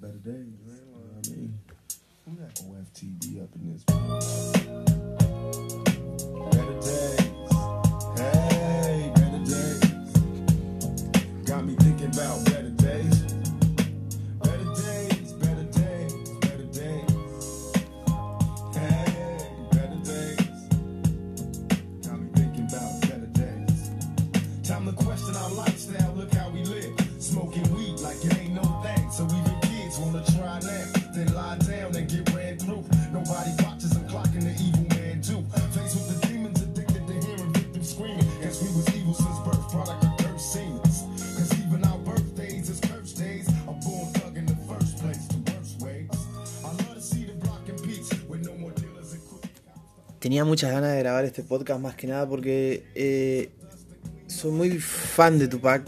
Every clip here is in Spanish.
better days. You know what I mean? Who that OFTD up in this? Tenía muchas ganas de grabar este podcast más que nada porque eh, soy muy fan de Tupac,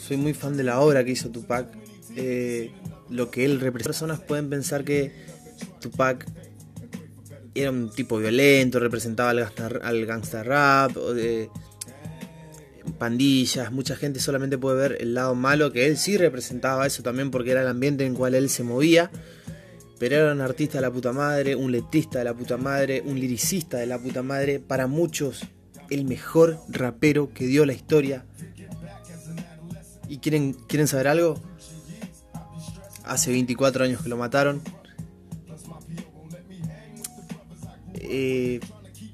soy muy fan de la obra que hizo Tupac, eh, lo que él representa. Personas pueden pensar que Tupac era un tipo violento, representaba al gangsta, al gangsta rap, de pandillas, mucha gente solamente puede ver el lado malo, que él sí representaba eso también porque era el ambiente en el cual él se movía pero era un artista de la puta madre, un letrista de la puta madre, un liricista de la puta madre, para muchos el mejor rapero que dio la historia. ¿Y quieren, quieren saber algo? Hace 24 años que lo mataron. Eh,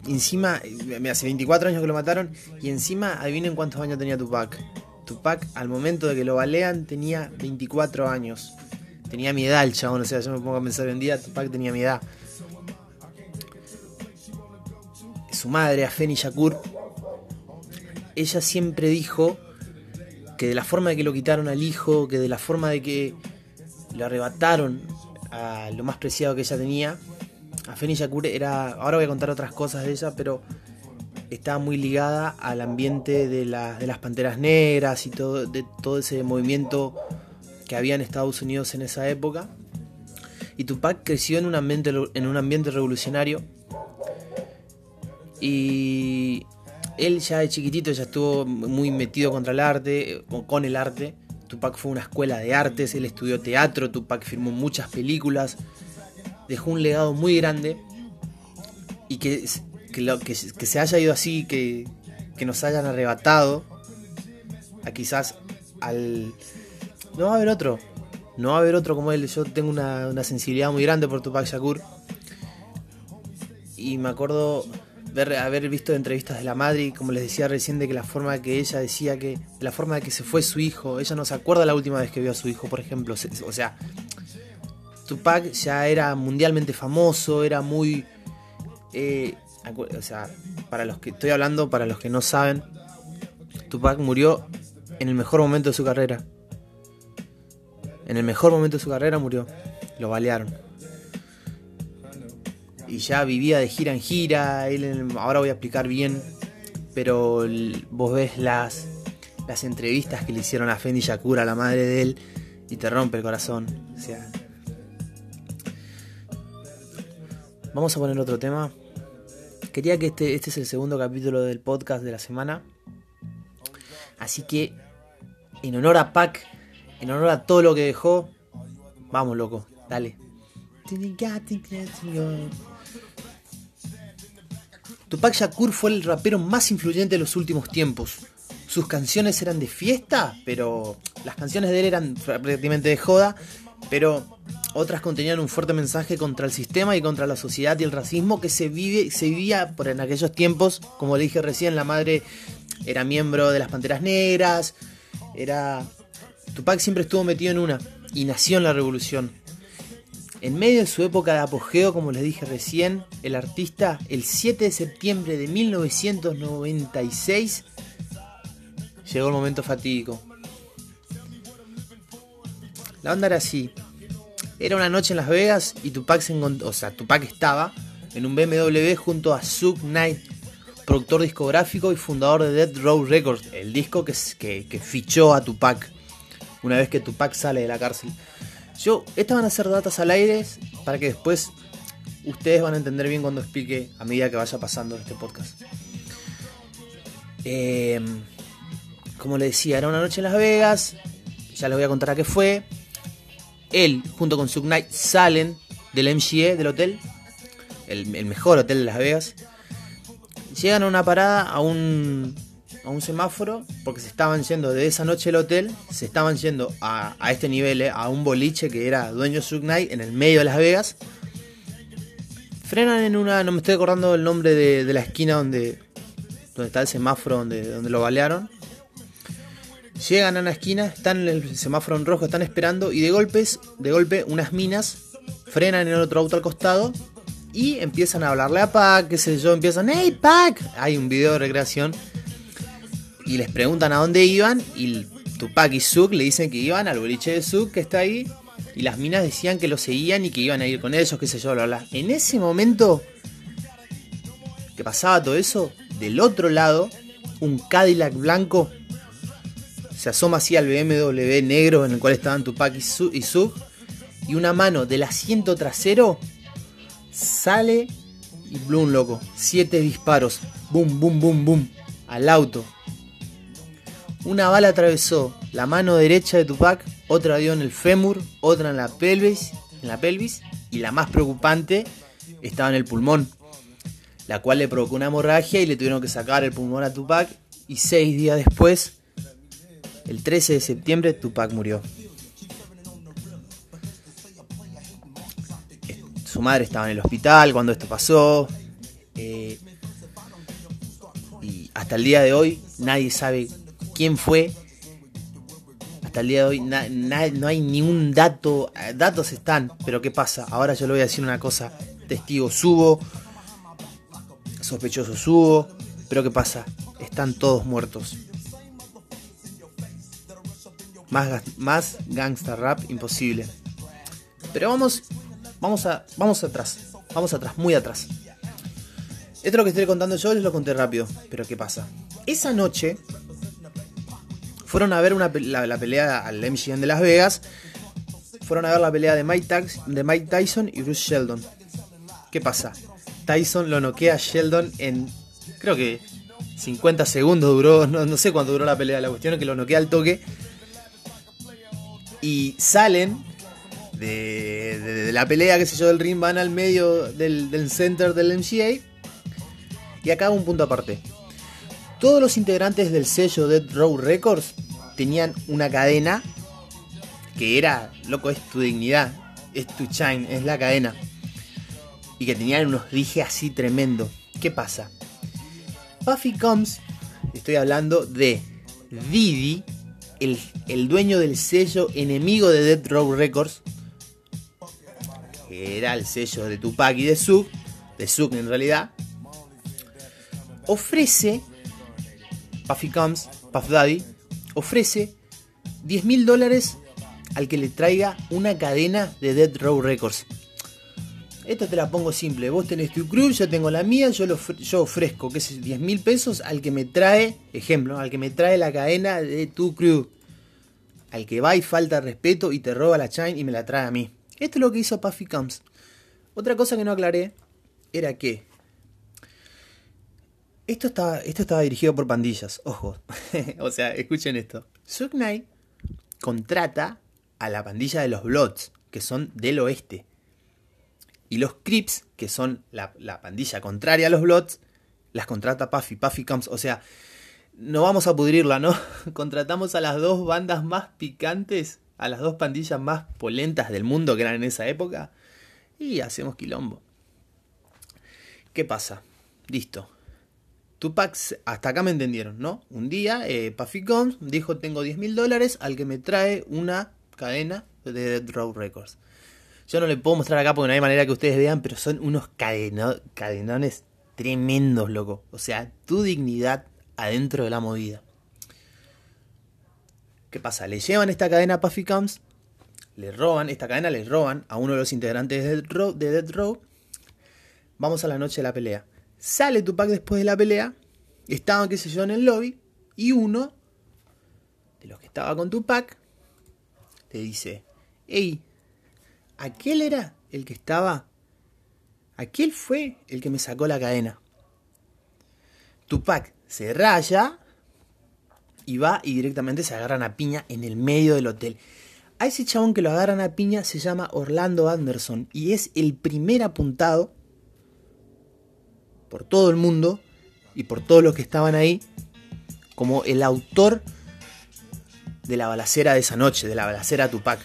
encima, me hace 24 años que lo mataron y encima adivinen cuántos años tenía Tupac. Tupac al momento de que lo balean tenía 24 años. Tenía mi edad el chabón, o sea, yo me pongo a pensar en día, Tupac tenía mi edad. Su madre, Afeni Shakur, ella siempre dijo que de la forma de que lo quitaron al hijo, que de la forma de que le arrebataron a lo más preciado que ella tenía, Afeni Shakur era, ahora voy a contar otras cosas de ella, pero estaba muy ligada al ambiente de, la- de las panteras negras y todo, de todo ese movimiento que había en Estados Unidos en esa época. Y Tupac creció en un ambiente, en un ambiente revolucionario. Y él ya de chiquitito ya estuvo muy metido contra el arte, con el arte. Tupac fue una escuela de artes, él estudió teatro, Tupac firmó muchas películas, dejó un legado muy grande. Y que, que, que, que se haya ido así, que, que nos hayan arrebatado a quizás al, no va a haber otro. No va a haber otro como él. Yo tengo una, una sensibilidad muy grande por Tupac Shakur. Y me acuerdo ver, haber visto entrevistas de la madre y como les decía recién de que la forma que ella decía que la forma que se fue su hijo, ella no se acuerda la última vez que vio a su hijo, por ejemplo, o sea, Tupac ya era mundialmente famoso, era muy eh, o sea, para los que estoy hablando, para los que no saben, Tupac murió en el mejor momento de su carrera. En el mejor momento de su carrera murió. Lo balearon. Y ya vivía de gira en gira. Ahora voy a explicar bien. Pero vos ves las, las entrevistas que le hicieron a Fendi Shakur, a la madre de él. Y te rompe el corazón. O sea. Vamos a poner otro tema. Quería que este, este es el segundo capítulo del podcast de la semana. Así que, en honor a Pac, en honor a todo lo que dejó, vamos, loco, dale. Tupac Shakur fue el rapero más influyente de los últimos tiempos. Sus canciones eran de fiesta, pero las canciones de él eran prácticamente de joda, pero otras contenían un fuerte mensaje contra el sistema y contra la sociedad y el racismo que se vive se vivía por en aquellos tiempos, como le dije recién, la madre era miembro de las Panteras Negras, era Tupac siempre estuvo metido en una y nació en la revolución. En medio de su época de apogeo, como les dije recién, el artista, el 7 de septiembre de 1996, llegó el momento fatídico. La onda era así. Era una noche en Las Vegas y Tupac se encontró, Tupac estaba en un BMW junto a Suge Knight, productor discográfico y fundador de Dead Row Records, el disco que fichó a Tupac una vez que Tupac sale de la cárcel. Yo, estas van a ser datas al aire para que después ustedes van a entender bien cuando explique a medida que vaya pasando este podcast. Eh, como le decía, era una noche en Las Vegas. Ya les voy a contar a qué fue. él junto con Suge Knight salen del MGE, del hotel, el, el mejor hotel de Las Vegas. Llegan a una parada, a un, a un semáforo, porque se estaban yendo de esa noche del hotel, se estaban yendo a, a este nivel, eh, a un boliche que era dueño Suge Knight en el medio de Las Vegas. Frenan en una, no me estoy acordando el nombre de, la esquina donde, donde está el semáforo, donde, donde lo balearon. Llegan a una esquina, están en el semáforo en rojo, están esperando y de golpes, de golpe unas minas frenan en otro auto al costado y empiezan a hablarle a Pac, qué sé yo, empiezan, hey Pac, hay un video de recreación y les preguntan a dónde iban y Tupac y Zuck le dicen que iban al boliche de Zuck que está ahí y las minas decían que lo seguían y que iban a ir con ellos, qué sé yo, bla bla. En ese momento que pasaba todo eso, del otro lado, un Cadillac blanco se asoma así al BMW negro en el cual estaban Tupac y Su y, una mano del asiento trasero sale y boom, loco. Siete disparos. Boom, boom, boom, boom. Al auto. Una bala atravesó la mano derecha de Tupac, otra dio en el fémur, otra en la pelvis, en la pelvis, y la más preocupante estaba en el pulmón, la cual le provocó una hemorragia y le tuvieron que sacar el pulmón a Tupac. Y seis días después el 13 de septiembre Tupac murió. Su madre estaba en el hospital cuando esto pasó. Eh, y hasta el día de hoy nadie sabe quién fue. Hasta el día de hoy no hay ni un dato. eh, Datos están, pero ¿qué pasa? Ahora yo le voy a decir una cosa. Testigos hubo. Sospechosos hubo. Pero ¿qué pasa? Están todos muertos. Más, más gangsta rap imposible. Pero vamos, vamos, a, vamos atrás. Vamos atrás, muy atrás. Esto lo que estoy contando yo les lo conté rápido. Pero ¿qué pasa? Esa noche fueron a ver una, la, la pelea al MGM de Las Vegas. Fueron a ver la pelea de Mike, de Mike Tyson y Bruce Sheldon. ¿Qué pasa? Tyson lo noquea a Sheldon en. Creo que 50 segundos duró. No, no sé cuánto duró la pelea. La cuestión es que lo noquea al toque. Y salen de, de- la pelea, qué sé yo, del ring. Van al medio del, del center del MGA. Y acá un punto aparte. Todos los integrantes del sello Dead Row Records tenían una cadena que era, loco, es tu dignidad, es tu shine, es la cadena. Y que tenían unos dije así tremendo. ¿Qué pasa? Puffy Combs, estoy hablando de Didi, el, el dueño del sello enemigo de Dead Row Records, que era el sello de Tupac y de Suk, de Suk en realidad, ofrece, Puffy Combs, Puff Daddy, ofrece 10 mil dólares al que le traiga una cadena de Dead Row Records. Esto te la pongo simple. Vos tenés tu crew, yo tengo la mía, yo, yo ofrezco que es 10 mil pesos al que me trae, ejemplo, al que me trae la cadena de tu crew. Al que va y falta respeto y te roba la chain y me la trae a mí. Esto es lo que hizo Puffy Combs. Otra cosa que no aclaré era que esto estaba, esto estaba dirigido por pandillas, ojo. o sea, escuchen esto. Suge Knight contrata a la pandilla de los Bloods, que son del oeste. Y los Crips, que son la, la pandilla contraria a los Bloods, las contrata Puffy. Puffy comes, o sea, no vamos a pudrirla, ¿no? Contratamos a las dos bandas más picantes, a las dos pandillas más polentas del mundo que eran en esa época, y hacemos quilombo. ¿Qué pasa? Listo. Tupac, hasta acá me entendieron, ¿no? Un día, eh, Puffy Combs dijo: Tengo 10 mil dólares al que me trae una cadena de Dead Row Records. Yo no le puedo mostrar acá porque no hay manera que ustedes vean, pero son unos cadeno- cadenones tremendos, loco. O sea, tu dignidad adentro de la movida. ¿Qué pasa? Le llevan esta cadena a Puffy Combs, le roban, esta cadena le roban a uno de los integrantes de Dead Row. De Dead Row. Vamos a la noche de la pelea. Sale Tupac después de la pelea. Estaban, qué sé yo, en el lobby. Y uno de los que estaba con Tupac le dice: Ey, aquel era el que estaba. Aquel fue el que me sacó la cadena. Tupac se raya y va y directamente se agarran a piña en el medio del hotel. A ese chabón que lo agarran a piña se llama Orlando Anderson y es el primer apuntado por todo el mundo y por todos los que estaban ahí como el autor de la balacera de esa noche, de la balacera Tupac.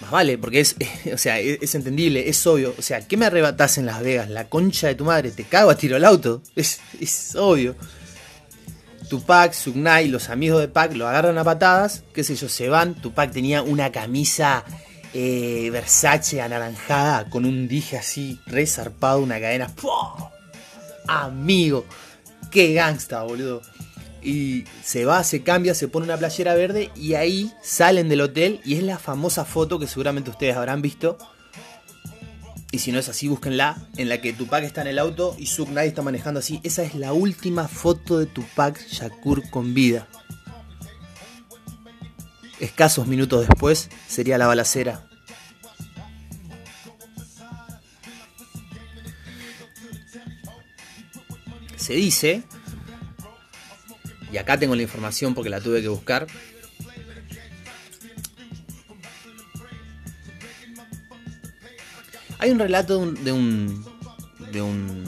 Más vale, porque es, o sea, es, entendible, es obvio. O sea, ¿qué me arrebatas en Las Vegas? La concha de tu madre, te cago a tiro el auto. Es, es obvio. Tupac, Sugnai, los amigos de Pac lo agarran a patadas, qué sé yo, se van. Tupac tenía una camisa eh, Versace anaranjada con un dije así resarpado, una cadena. Amigo, qué gangsta, boludo. Y se va, se cambia, se pone una playera verde y ahí salen del hotel y es la famosa foto que seguramente ustedes habrán visto y si no es así, búsquenla, en la que Tupac está en el auto y Suk Knight está manejando así. Esa es la última foto de Tupac Shakur con vida. Escasos minutos después sería la balacera. Se dice, y acá tengo la información porque la tuve que buscar, Hay un relato de un, de un,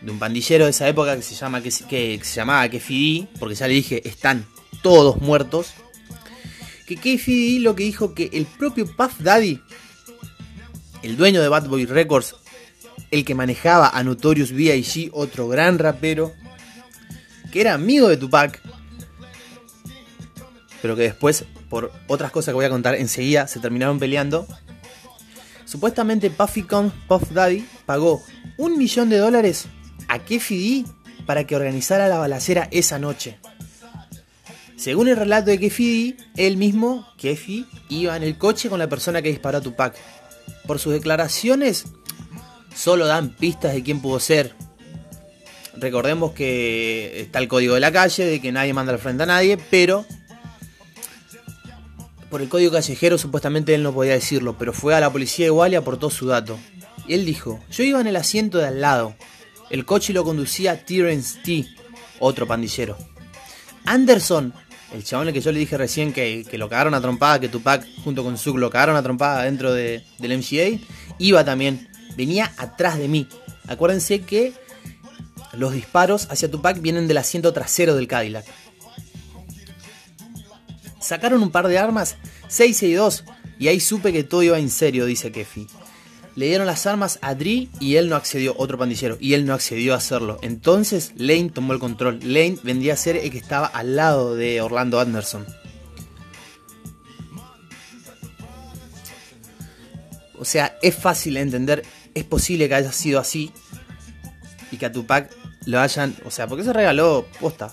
de un, pandillero de esa época que se, llama, que, que, se llamaba Kefidi, porque ya le dije, están todos muertos. Que Kefidi lo que dijo que el propio Puff Daddy, el dueño de Bad Boy Records, el que manejaba a Notorious B.I.G., otro gran rapero, que era amigo de Tupac, pero que después, por otras cosas que voy a contar enseguida, se terminaron peleando Supuestamente Puffy Puff Daddy pagó un millón de dólares a Keffi para que organizara la balacera esa noche. Según el relato de Keffi él mismo, Keffi, iba en el coche con la persona que disparó a Tupac. Por sus declaraciones, solo dan pistas de quién pudo ser. Recordemos que está el código de la calle, de que nadie manda al frente a nadie, pero por el código callejero supuestamente él no podía decirlo, pero fue a la policía igual y aportó su dato. Y él dijo, yo iba en el asiento de al lado. El coche lo conducía Terence T, otro pandillero. Anderson, el chabón que yo le dije recién que, lo cagaron a trompada, que Tupac junto con Zug lo cagaron a trompada dentro de, del MCA, iba también, venía atrás de mí. Acuérdense que los disparos hacia Tupac vienen del asiento trasero del Cadillac. Sacaron un par de armas, 662, y ahí supe que todo iba en serio, dice Kefi. Le dieron las armas a Dri y él no accedió, otro pandillero, y él no accedió a hacerlo. Entonces Lane tomó el control. Lane vendría a ser el que estaba al lado de Orlando Anderson. O sea, es fácil de entender, es posible que haya sido así y que a Tupac lo hayan, o sea, porque se regaló posta.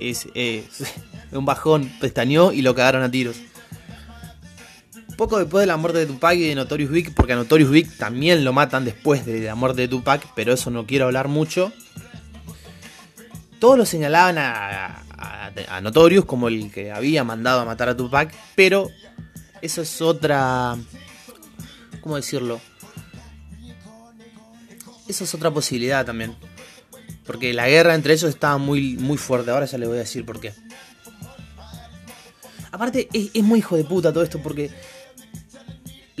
Es, es, un bajón, pestañó y lo cagaron a tiros. Poco después de la muerte de Tupac y de Notorious Big, porque a Notorious Big también lo matan después de la muerte de Tupac, pero eso no quiero hablar mucho. Todos lo señalaban a, a, Notorious como el que había mandado a matar a Tupac, pero eso es otra. ¿Cómo decirlo? Eso es otra posibilidad también. Porque la guerra entre ellos estaba muy, muy fuerte. Ahora ya les voy a decir por qué. Aparte, es, muy hijo de puta todo esto porque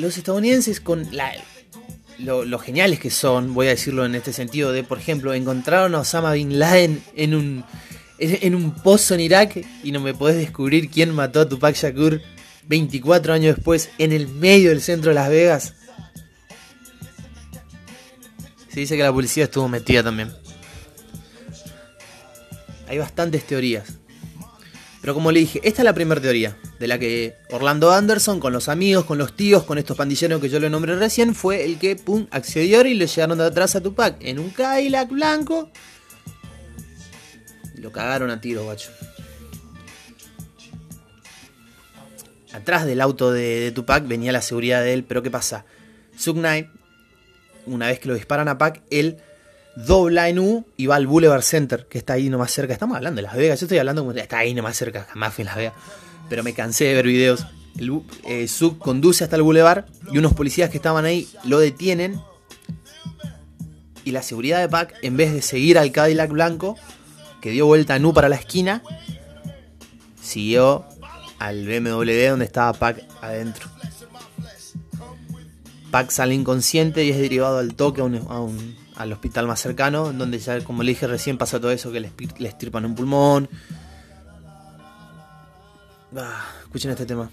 los estadounidenses con la, lo, geniales que son, voy a decirlo en este sentido, de por ejemplo, encontraron a Osama Bin Laden en un, en, un pozo en Irak y no me podés descubrir quién mató a Tupac Shakur 24 años después en el medio del centro de Las Vegas. Se dice que la policía estuvo metida también. Hay bastantes teorías. Pero como le dije, esta es la primera teoría, de la que Orlando Anderson, con los amigos, con los tíos, con estos pandilleros que yo le nombré recién, fue el que, pum, accedió y le llegaron de atrás a Tupac en un Cadillac blanco. Lo cagaron a tiro, guacho. Atrás del auto de, Tupac venía la seguridad de él, pero ¿qué pasa? Sug una vez que lo disparan a Pac, él dobla en U y va al Boulevard Center, que está ahí nomás cerca. Estamos hablando de Las Vegas, yo estoy hablando como está ahí nomás cerca, jamás fui en Las Vegas. Pero me cansé de ver videos. El eh, sub conduce hasta el Boulevard y unos policías que estaban ahí lo detienen. Y la seguridad de Pac, en vez de seguir al Cadillac blanco, que dio vuelta en U para la esquina, siguió al BMW donde estaba Pac adentro. Pac sale inconsciente y es derivado al toque a un, al hospital más cercano, donde ya, como le dije recién, pasa todo eso, que le, le estirpan un pulmón. Ah, escuchen este tema.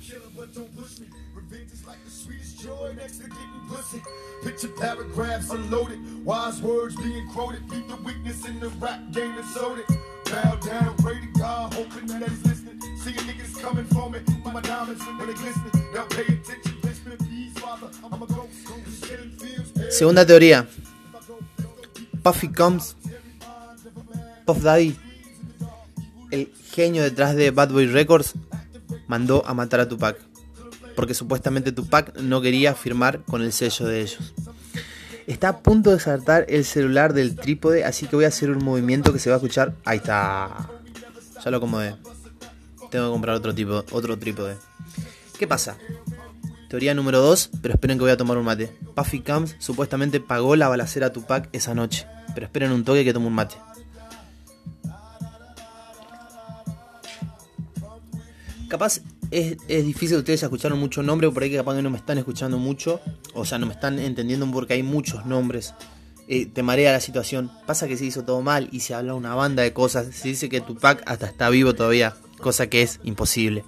Picture paragraphs unloaded, wise words being quoted. Beat the weakness in the rap game and sold it. Bow down, pray to God, hoping that he's listening. See a niggas coming for me, with my diamonds when they glisten. Now pay attention, listen, please, father. I'm a ghost, Segunda teoría. Puffy Combs, Puff Daddy, el genio detrás de Bad Boy Records, mandó a matar a Tupac porque supuestamente Tupac no quería firmar con el sello de ellos. Está a punto de saltar el celular del trípode, así que voy a hacer un movimiento que se va a escuchar. Ahí está. Ya lo acomodé. Tengo que comprar otro tipo, otro trípode. ¿Qué pasa? Teoría número 2, pero esperen que voy a tomar un mate. Puffy Camps supuestamente pagó la balacera a Tupac esa noche, pero esperen un toque que tome un mate. Capaz es, difícil, ustedes escucharon mucho nombre, por ahí que capaz que no me están escuchando mucho, o sea, no me están entendiendo porque hay muchos nombres. Eh, te marea la situación. Pasa que se hizo todo mal y se habla una banda de cosas. Se dice que Tupac hasta está vivo todavía, cosa que es imposible.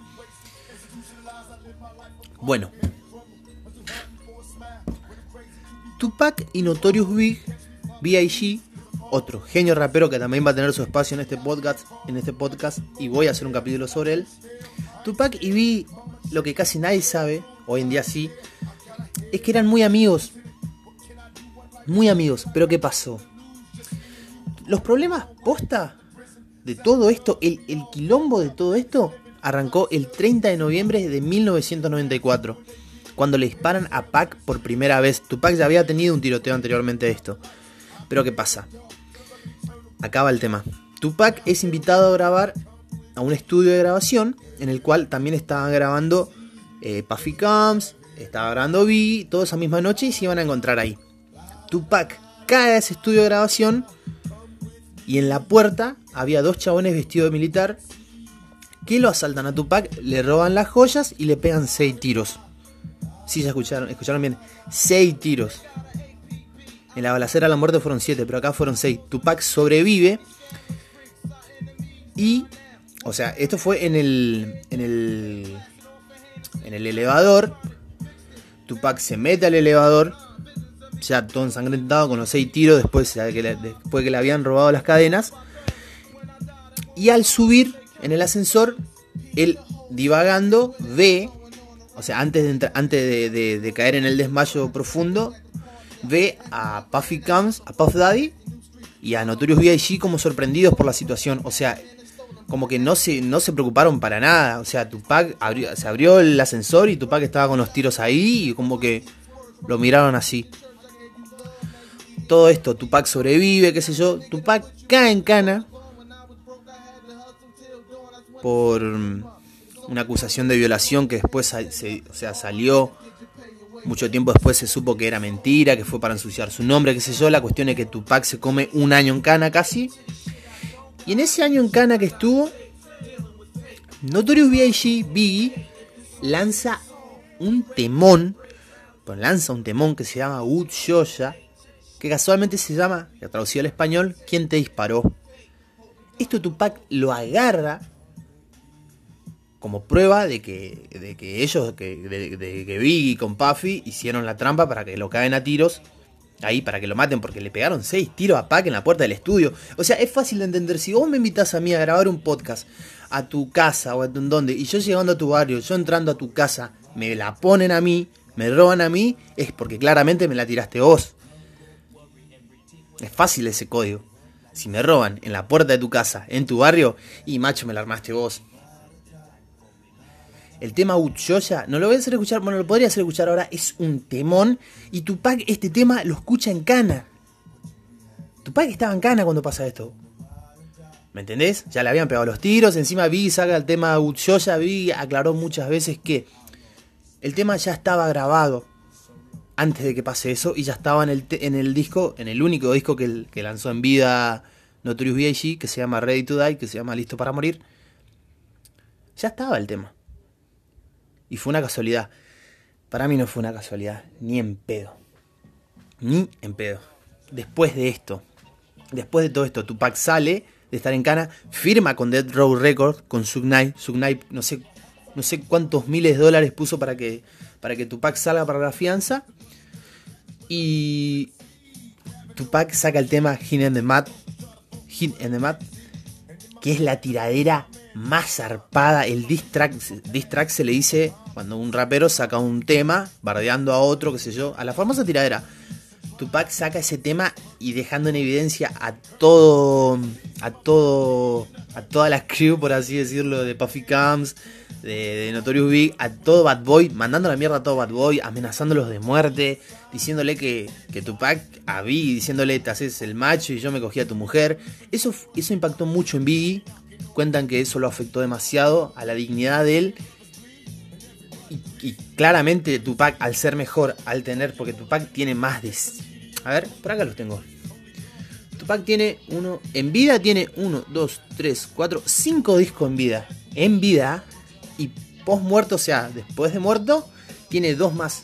Bueno. Tupac y Notorious Big, B.I.G., otro genio rapero que también va a tener su espacio en este podcast, en este podcast y voy a hacer un capítulo sobre él. Tupac y Vi, lo que casi nadie sabe, hoy en día sí, es que eran muy amigos. Muy amigos. Pero ¿qué pasó? Los problemas posta de todo esto, el, el quilombo de todo esto, arrancó el 30 de noviembre de 1994, cuando le disparan a Pac por primera vez. Tupac ya había tenido un tiroteo anteriormente de esto. Pero ¿qué pasa? Acaba el tema. Tupac es invitado a grabar a un estudio de grabación en el cual también estaban grabando eh, Puffy Combs, estaba grabando B, toda esa misma noche y se iban a encontrar ahí. Tupac cae a ese estudio de grabación y en la puerta había dos chabones vestidos de militar que lo asaltan a Tupac, le roban las joyas y le pegan seis tiros. Sí, ya escucharon, escucharon bien. Seis tiros. En la balacera la muerte fueron siete, pero acá fueron seis. Tupac sobrevive y o sea, esto fue en el. en el. en el elevador. Tupac se mete al elevador. Ya todo ensangrentado con los seis tiros después, que que le habían robado las cadenas. Y al subir en el ascensor, él divagando ve, o sea, antes de, antes de, caer en el desmayo profundo, ve a Puffy Combs, a Puff Daddy y a Notorious B.I.G. como sorprendidos por la situación. O sea, como que no se, no se preocuparon para nada. O sea, Tupac abrió, se abrió el ascensor y Tupac estaba con los tiros ahí y como que lo miraron así. Todo esto, Tupac sobrevive, qué sé yo. Tupac cae en cana por una acusación de violación que después se, o salió mucho tiempo después se supo que era mentira, que fue para ensuciar su nombre, qué sé yo. La cuestión es que Tupac se come un año en cana casi. Y en ese año en Cana que estuvo, Notorious B.I.G. Biggie lanza un temón, pues lanza un temón que se llama Wood Shoya, que casualmente se llama, traducido al español, ¿Quién te disparó? Esto Tupac lo agarra como prueba de que, de que ellos, que, de, que Biggie con Puffy hicieron la trampa para que lo caen a tiros ahí para que lo maten porque le pegaron seis tiros a Pac en la puerta del estudio. O sea, es fácil de entender. Si vos me invitas a mí a grabar un podcast a tu casa o a tu, donde y yo llegando a tu barrio, yo entrando a tu casa, me la ponen a mí, me roban a mí, es porque claramente me la tiraste vos. Es fácil ese código. Si me roban en la puerta de tu casa, en tu barrio, y macho, me la armaste vos. El tema Uchoya, no lo voy a hacer escuchar, bueno, lo podría hacer escuchar ahora, es un temón. Y Tupac este tema lo escucha en cana. Tupac estaba en cana cuando pasa esto. ¿Me entendés? Ya le habían pegado los tiros, encima vi saca el tema Uchoya, vi aclaró muchas veces que el tema ya estaba grabado antes de que pase eso y ya estaba en el, en el disco, en el único disco que, que lanzó en vida Notorious B.I.G., que se llama Ready to Die, que se llama Listo para Morir. Ya estaba el tema. Y fue una casualidad. Para mí no fue una casualidad, ni en pedo. Ni en pedo. Después de esto, después de todo esto, Tupac sale de estar en Cana, firma con Dead Row Records, con Sug Knight. No sé, no sé cuántos miles de dólares puso para que, para que Tupac salga para la fianza. Y Tupac saca el tema Hit in the Mat, Hit in the Mat, que es la tiradera más zarpada. El diss track, se le dice cuando un rapero saca un tema, bardeando a otro, qué sé yo, a la famosa tiradera. Tupac saca ese tema y dejando en evidencia a todo, a todo, a toda la crew, por así decirlo, de Puffy Cams, de, de Notorious Big, a todo Bad Boy, mandando la mierda a todo Bad Boy, amenazándolos de muerte, diciéndole que, que Tupac a Biggie, diciéndole te haces el macho y yo me cogí a tu mujer. Eso, eso impactó mucho en Biggie. Cuentan que eso lo afectó demasiado a la dignidad de él. Y, y claramente Tupac, al ser mejor, al tener, porque Tupac tiene más de. A ver, por acá los tengo. Tupac tiene uno. En vida tiene uno, dos, tres, cuatro, cinco discos en vida. En vida. Y post muerto, o sea, después de muerto, tiene dos más.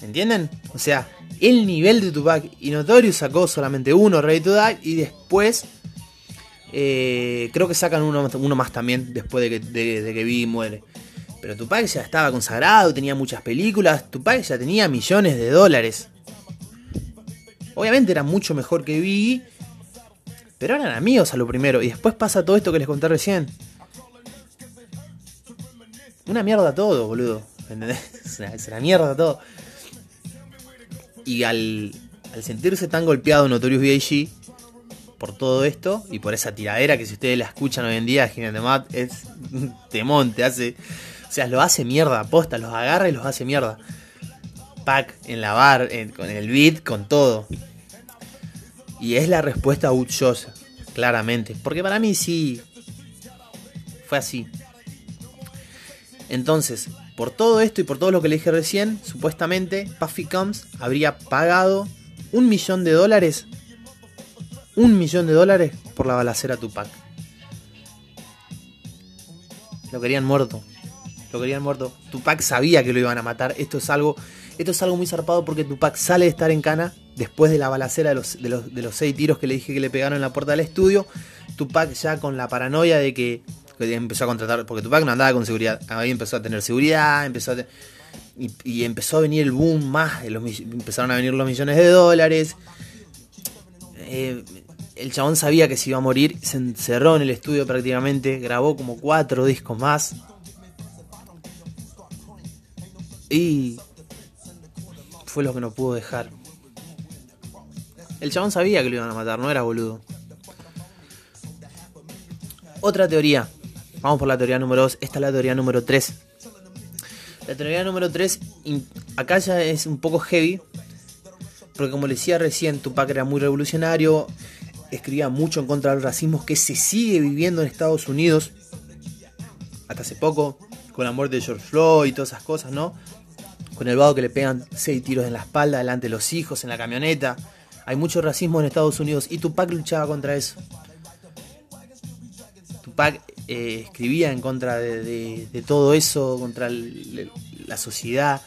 ¿Entienden? O sea, el nivel de Tupac y Notorious sacó solamente uno, Ready to Die, y después eh, creo que sacan uno, más también después de que, de, que muere. Pero Tupac ya estaba consagrado, tenía muchas películas, Tupac ya tenía millones de dólares. Obviamente era mucho mejor que Biggie, pero eran amigos a lo primero, y después pasa todo esto que les conté recién. Una mierda todo, boludo. ¿Entendés? Es una, es una mierda todo. Y al, al sentirse tan golpeado Notorious B.I.G. por todo esto y por esa tiradera que si ustedes la escuchan hoy en día, Gine Matt es un temón, te hace. O sea, lo hace mierda, aposta, los agarra y los hace mierda. Pack en la bar, en, con el beat, con todo. Y es la respuesta audiosa, claramente. Porque para mí sí. Fue así. Entonces, por todo esto y por todo lo que le dije recién, supuestamente Puffy Combs habría pagado un millón de dólares. Un millón de dólares por la balacera Tupac. Lo querían muerto. Lo querían muerto. Tupac sabía que lo iban a matar. Esto es algo. Esto es algo muy zarpado porque Tupac sale de estar en cana después de la balacera de los, de los, de los seis tiros que le dije que le pegaron en la puerta del estudio. Tupac ya con la paranoia de que empezó a contratar, porque Tupac no andaba con seguridad, ahí empezó a tener seguridad, empezó a y, empezó a venir el boom más, empezaron a venir los millones de dólares. Eh, el chabón sabía que se iba a morir, se encerró en el estudio prácticamente, grabó como cuatro discos más. Y fue lo que no pudo dejar. El chabón sabía que lo iban a matar, no era boludo. Otra teoría. Vamos por la teoría número 2. Esta es la teoría número 3. La teoría número 3, acá ya es un poco heavy. Porque como les decía recién, Tupac era muy revolucionario. Escribía mucho en contra del racismo que se sigue viviendo en Estados Unidos. Hasta hace poco. Con la muerte de George Floyd y todas esas cosas, ¿no? Con el vago que le pegan 6 tiros en la espalda delante de los hijos, en la camioneta. Hay mucho racismo en Estados Unidos y Tupac luchaba contra eso. Tupac eh, escribía en contra de, todo eso, contra la sociedad.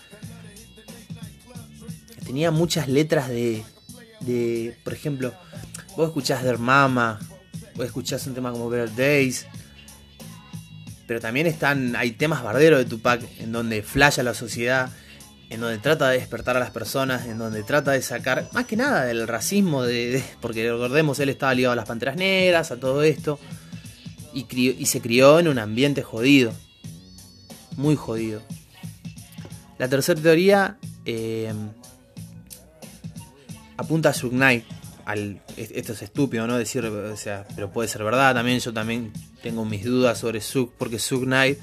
Tenía muchas letras de, de, por ejemplo, vos escuchás Der Mama, vos escuchás un tema como Better Days, pero también están, hay temas barderos de Tupac en donde flasha la sociedad, en donde trata de despertar a las personas, en donde trata de sacar, más que nada del racismo, de, de porque recordemos, él estaba ligado a las panteras negras, a todo esto y, y, se crió en un ambiente jodido. Muy jodido. La tercera teoría eh, apunta a Suge Knight. Al, esto es estúpido, ¿no? Decir, o sea, pero puede ser verdad también. Yo también tengo mis dudas sobre Suge, porque Suge Knight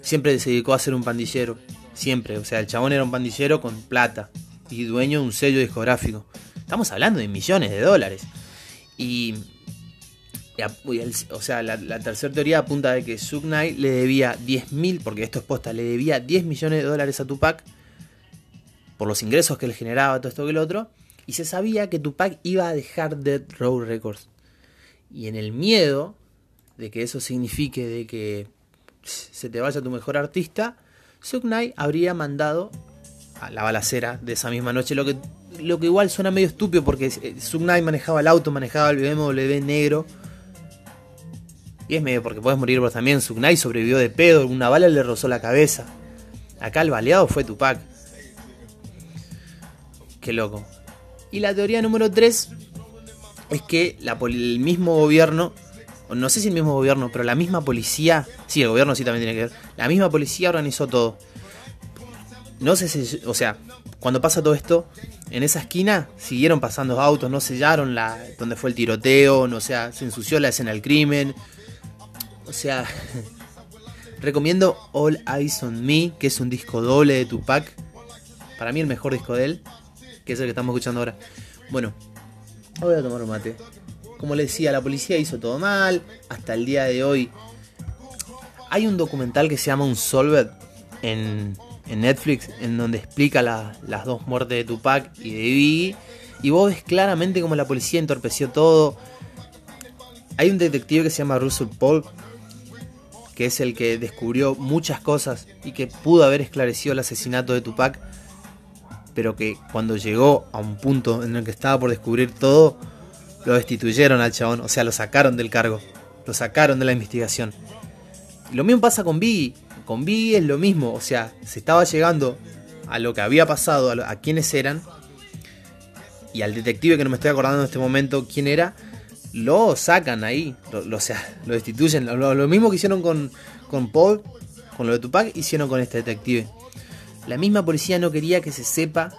siempre se dedicó a ser un pandillero. Siempre. O sea, el chabón era un pandillero con plata y dueño de un sello discográfico. Estamos hablando de millones de dólares. Y o sea, la, tercera teoría apunta de que Suge Knight le debía 10 mil, porque esto es posta, le debía 10 millones de dólares a Tupac por los ingresos que él generaba, todo esto que el otro, y se sabía que Tupac iba a dejar Dead Row Records. Y en el miedo de que eso signifique de que se te vaya tu mejor artista, Suge Knight habría mandado a la balacera de esa misma noche, lo que, lo que igual suena medio estúpido porque eh, Suge Knight manejaba el auto, manejaba el BMW negro. Y es medio porque puedes morir vos también. Knight sobrevivió de pedo, una bala le rozó la cabeza. Acá el baleado fue Tupac. Qué loco. Y la teoría número 3 es que la, el mismo gobierno, no sé si el mismo gobierno, pero la misma policía, sí, el gobierno sí también tiene que ver, la misma policía organizó todo. No sé si, o sea, cuando pasa todo esto, en esa esquina siguieron pasando autos, no sellaron la donde fue el tiroteo, no sea, se ensució la escena del crimen. O sea, recomiendo All Eyes on Me, que es un disco doble de Tupac. Para mí el mejor disco de él, que es el que estamos escuchando ahora. Bueno, voy a tomar un mate. Como le decía, la policía hizo todo mal. Hasta el día de hoy. Hay un documental que se llama Unsolved en, en Netflix en donde explica las dos muertes de Tupac y de Biggie. Y vos ves claramente como la policía entorpeció todo. Hay un detective que se llama Russell Paul, que es el que descubrió muchas cosas y que pudo haber esclarecido el asesinato de Tupac, pero que cuando llegó a un punto en el que estaba por descubrir todo, lo destituyeron al chabón, o sea, lo sacaron del cargo, lo sacaron de la investigación. Lo mismo pasa con Biggie, con Biggie es lo mismo, o sea, se estaba llegando a lo que había pasado, a, a quiénes eran, y al detective que no me estoy acordando en este momento quién era, lo sacan ahí, lo, sea, lo destituyen. Lo, mismo que hicieron con, con Paul, con lo de Tupac, hicieron con este detective. La misma policía no quería que se sepa,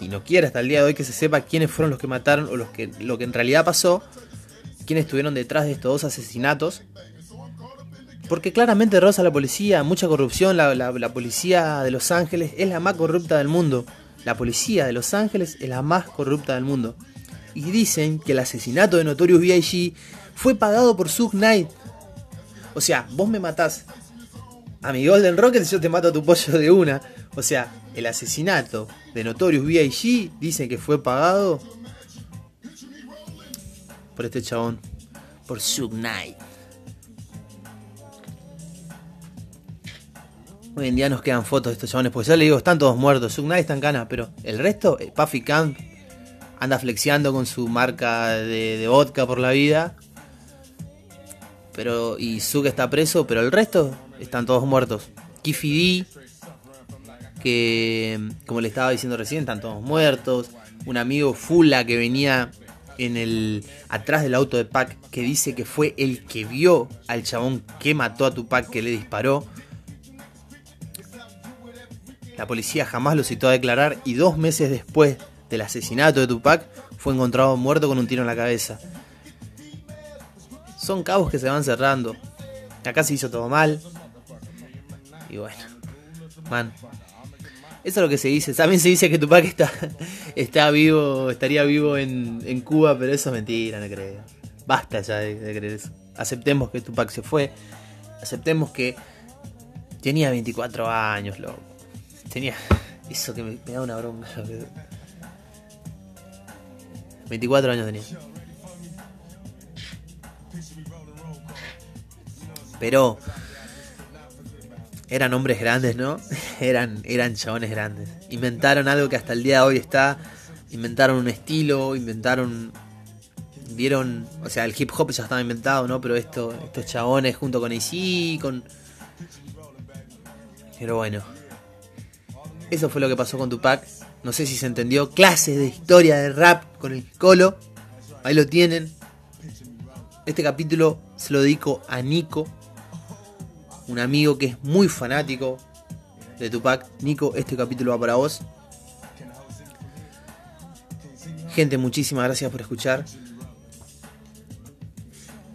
y no quiere hasta el día de hoy que se sepa quiénes fueron los que mataron o los que, lo que en realidad pasó, quiénes estuvieron detrás de estos dos asesinatos. Porque claramente rosa la policía, mucha corrupción, la, la policía de Los Ángeles es la más corrupta del mundo. La policía de Los Ángeles es la más corrupta del mundo. Y dicen que el asesinato de Notorious B.I.G. fue pagado por Suge Knight. O sea, vos me matás a mi Golden Rocket y yo te mato a tu pollo de una. O sea, el asesinato de Notorious B.I.G. dicen que fue pagado por este chabón, por Suge Knight. Hoy en día nos quedan fotos de estos chabones, porque ya le digo, están todos muertos. Suge Knight está en cana, pero el resto, eh, Puffy Camp anda flexiando con su marca de, vodka por la vida. Pero, y Suge está preso, pero el resto están todos muertos. Kiffy D, que como le estaba diciendo recién, están todos muertos. Un amigo Fula que venía en el atrás del auto de Pac que dice que fue el que vio al chabón que mató a Tupac que le disparó. La policía jamás lo citó a declarar y dos meses después del asesinato de Tupac fue encontrado muerto con un tiro en la cabeza. Son cabos que se van cerrando. Acá se hizo todo mal. Y bueno, man. Eso es lo que se dice. También se dice que Tupac está, está vivo, estaría vivo en, Cuba, pero eso es mentira, no creo. Basta ya de, creer eso. Aceptemos que Tupac se fue. Aceptemos que tenía 24 años, loco. Tenía. Eso que me, da una bronca. 24 años tenía. Pero eran hombres grandes, ¿no? eran, eran chabones grandes. Inventaron algo que hasta el día de hoy está. Inventaron un estilo, inventaron. Vieron. O sea, el hip hop ya estaba inventado, ¿no? Pero esto, estos chabones junto con AC, con. Pero bueno. Eso fue lo que pasó con Tupac. No sé si se entendió. Clases de historia de rap con el Colo. Ahí lo tienen. Este capítulo se lo dedico a Nico. Un amigo que es muy fanático de Tupac. Nico, este capítulo va para vos. Gente, muchísimas gracias por escuchar.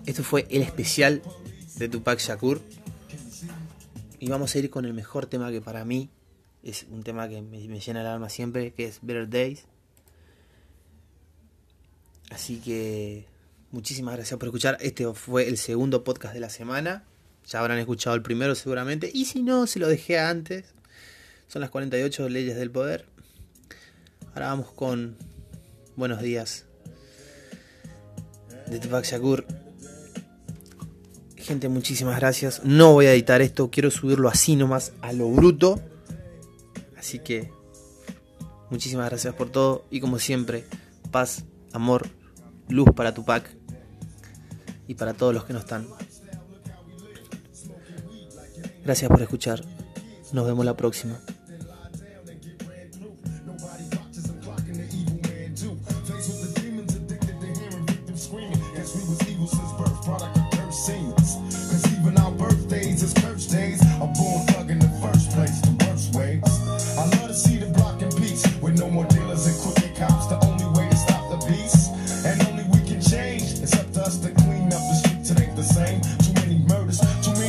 Esto fue el especial de Tupac Shakur. Y vamos a ir con el mejor tema que para mí es un tema que me, llena el alma siempre, que es Better Days. Así que muchísimas gracias por escuchar. Este fue el segundo podcast de la semana. Ya habrán escuchado el primero seguramente. Y si no, se lo dejé antes. Son las 48 leyes del poder. Ahora vamos con Buenos días de Tupac Shakur. Gente, muchísimas gracias. No voy a editar esto, quiero subirlo así nomás, a lo bruto. Así que muchísimas gracias por todo y como siempre, paz, amor, luz para tu pack y para todos los que no están. Gracias por escuchar. Nos vemos la próxima.